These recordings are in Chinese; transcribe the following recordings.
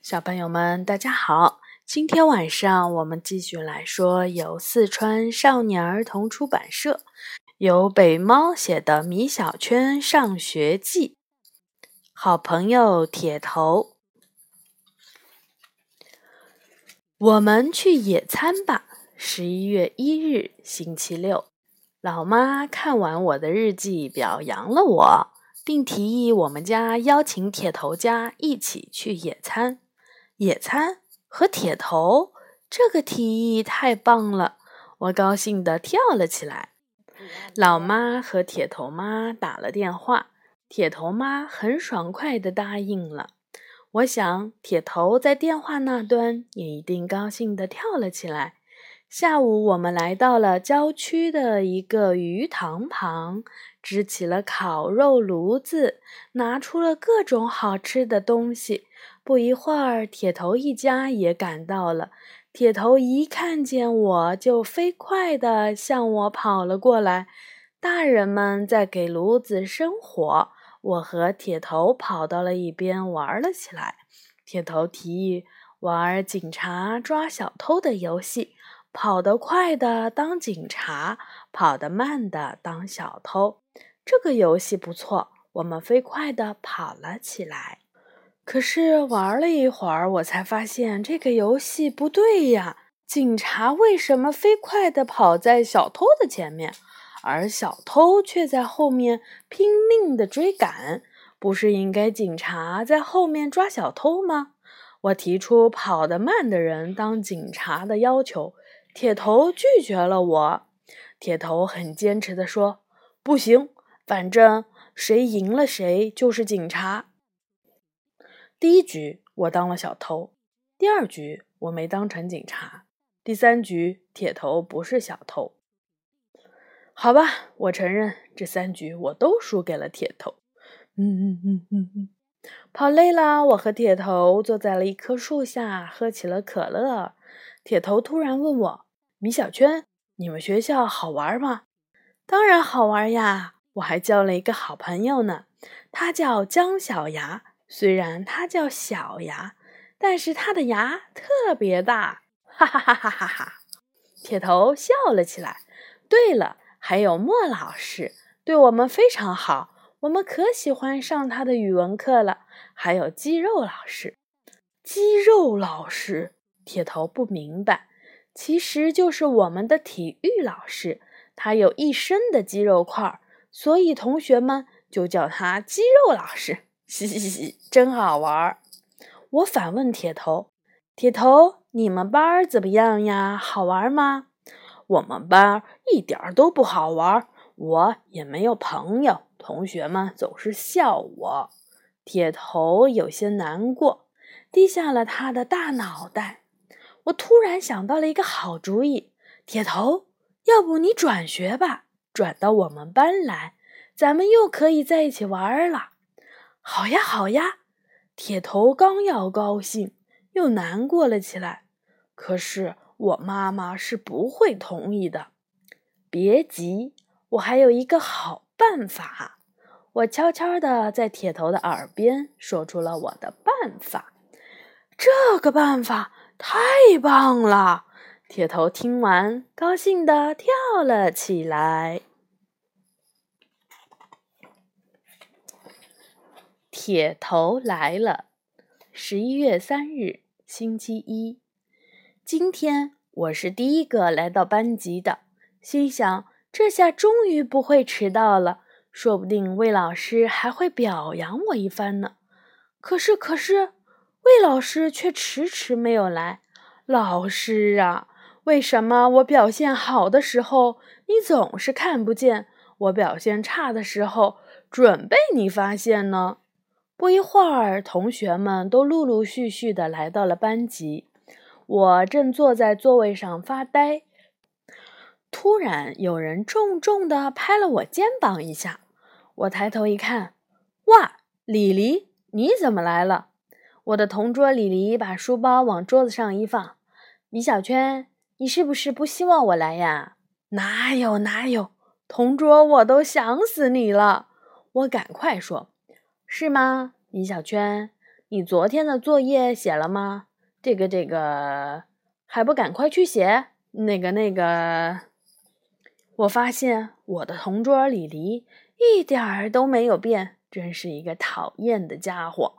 小朋友们，大家好！今天晚上我们继续来说由四川少年儿童出版社、由北猫写的《米小圈上学记》。好朋友铁头，我们去野餐吧！十一月一日，星期六。老妈看完我的日记，表扬了我，并提议我们家邀请铁头家一起去野餐。野餐和铁头，这个提议太棒了！我高兴地跳了起来。老妈和铁头妈打了电话。铁头妈很爽快地答应了。我想，铁头在电话那端也一定高兴地跳了起来。下午，我们来到了郊区的一个鱼塘旁，支起了烤肉炉子，拿出了各种好吃的东西。不一会儿，铁头一家也赶到了。铁头一看见我就飞快地向我跑了过来。大人们在给炉子生火。我和铁头跑到了一边玩了起来。铁头提议玩警察抓小偷的游戏，跑得快的当警察，跑得慢的当小偷。这个游戏不错，我们飞快地跑了起来。可是玩了一会儿，我才发现这个游戏不对呀！警察为什么飞快地跑在小偷的前面？而小偷却在后面拼命地追赶，不是应该警察在后面抓小偷吗？我提出跑得慢的人当警察的要求，铁头拒绝了我。铁头很坚持地说：“不行，反正谁赢了谁就是警察。”第一局我当了小偷，第二局我没当成警察，第三局铁头不是小偷。好吧，我承认这三局我都输给了铁头。嗯嗯嗯嗯嗯，跑累了，我和铁头坐在了一棵树下，喝起了可乐。铁头突然问我：“米小圈，你们学校好玩吗？”“当然好玩呀，我还交了一个好朋友呢，他叫姜小牙。虽然他叫小牙，但是他的牙特别大。”哈哈哈哈哈哈！铁头笑了起来。对了。还有莫老师对我们非常好，我们可喜欢上他的语文课了。还有肌肉老师，肌肉老师，铁头不明白，其实就是我们的体育老师。他有一身的肌肉块，所以同学们就叫他肌肉老师。嘻嘻嘻，真好玩儿。我反问铁头：“铁头，你们班儿怎么样呀？好玩吗？”我们班一点都不好玩，我也没有朋友，同学们总是笑我。铁头有些难过，低下了他的大脑袋。我突然想到了一个好主意，铁头，要不你转学吧，转到我们班来，咱们又可以在一起玩了。好呀，好呀！铁头刚要高兴，又难过了起来。可是。我妈妈是不会同意的。别急，我还有一个好办法。我悄悄地在铁头的耳边说出了我的办法。这个办法太棒了！铁头听完，高兴地跳了起来。铁头来了。十一月三日，星期一。今天我是第一个来到班级的，心想这下终于不会迟到了，说不定魏老师还会表扬我一番呢。可是，可是魏老师却迟迟没有来。老师啊，为什么我表现好的时候你总是看不见，我表现差的时候准被你发现呢？不一会儿，同学们都陆陆续续的来到了班级。我正坐在座位上发呆，突然有人重重的拍了我肩膀一下。我抬头一看，哇，李黎，你怎么来了？我的同桌李黎把书包往桌子上一放，米小圈，你是不是不希望我来呀？哪有哪有，同桌我都想死你了。我赶快说，是吗，米小圈？你昨天的作业写了吗？这个这个还不赶快去写？那个那个，我发现我的同桌李黎一点儿都没有变，真是一个讨厌的家伙。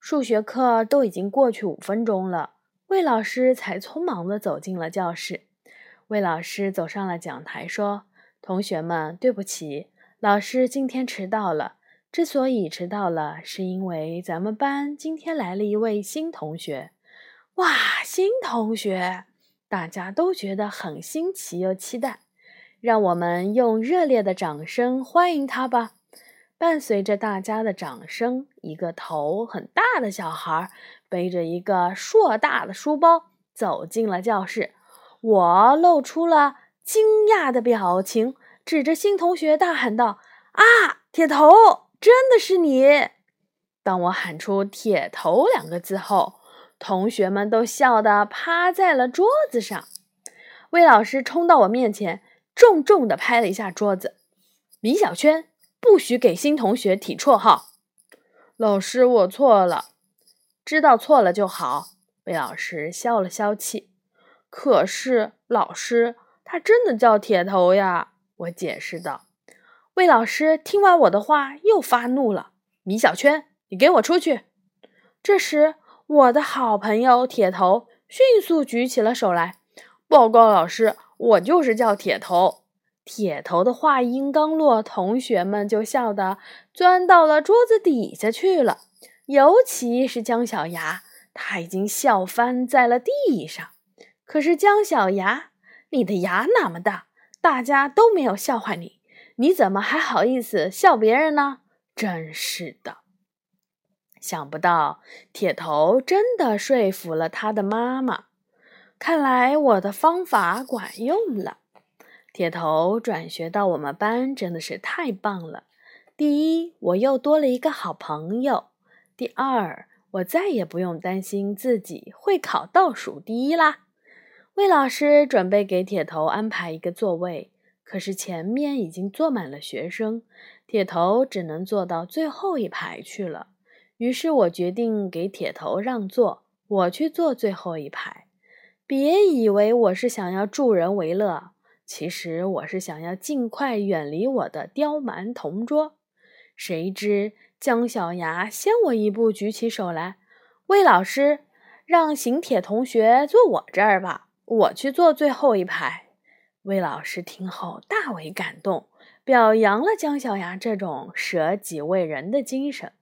数学课都已经过去五分钟了，魏老师才匆忙的走进了教室。魏老师走上了讲台，说：“同学们，对不起，老师今天迟到了。”之所以迟到了，是因为咱们班今天来了一位新同学。哇，新同学，大家都觉得很新奇又期待。让我们用热烈的掌声欢迎他吧！伴随着大家的掌声，一个头很大的小孩背着一个硕大的书包走进了教室。我露出了惊讶的表情，指着新同学大喊道：“啊，铁头！”真的是你！当我喊出“铁头”两个字后，同学们都笑得趴在了桌子上。魏老师冲到我面前，重重地拍了一下桌子：“米小圈，不许给新同学提绰号。”老师，我错了，知道错了就好。魏老师消了消气。可是，老师，他真的叫铁头呀！我解释道。魏老师听完我的话，又发怒了：“米小圈，你给我出去！”这时，我的好朋友铁头迅速举起了手来，报告老师：“我就是叫铁头。”铁头的话音刚落，同学们就笑得钻到了桌子底下去了。尤其是姜小牙，他已经笑翻在了地上。可是姜小牙，你的牙那么大，大家都没有笑话你。你怎么还好意思笑别人呢？真是的！想不到铁头真的说服了他的妈妈。看来我的方法管用了。铁头转学到我们班真的是太棒了。第一，我又多了一个好朋友；第二，我再也不用担心自己会考倒数第一啦。魏老师准备给铁头安排一个座位。可是前面已经坐满了学生，铁头只能坐到最后一排去了。于是我决定给铁头让座，我去坐最后一排。别以为我是想要助人为乐，其实我是想要尽快远离我的刁蛮同桌。谁知姜小牙先我一步举起手来：“魏老师，让邢铁同学坐我这儿吧，我去坐最后一排。”魏老师听后大为感动，表扬了姜小牙这种舍己为人的精神。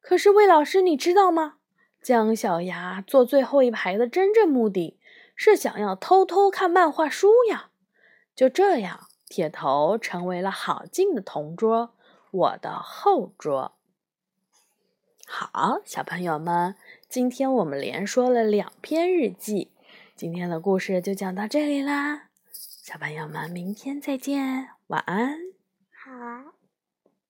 可是，魏老师，你知道吗？姜小牙坐最后一排的真正目的是想要偷偷看漫画书呀。就这样，铁头成为了郝静的同桌，我的后桌。好，小朋友们，今天我们连说了两篇日记，今天的故事就讲到这里啦。小朋友们明天再见晚安。好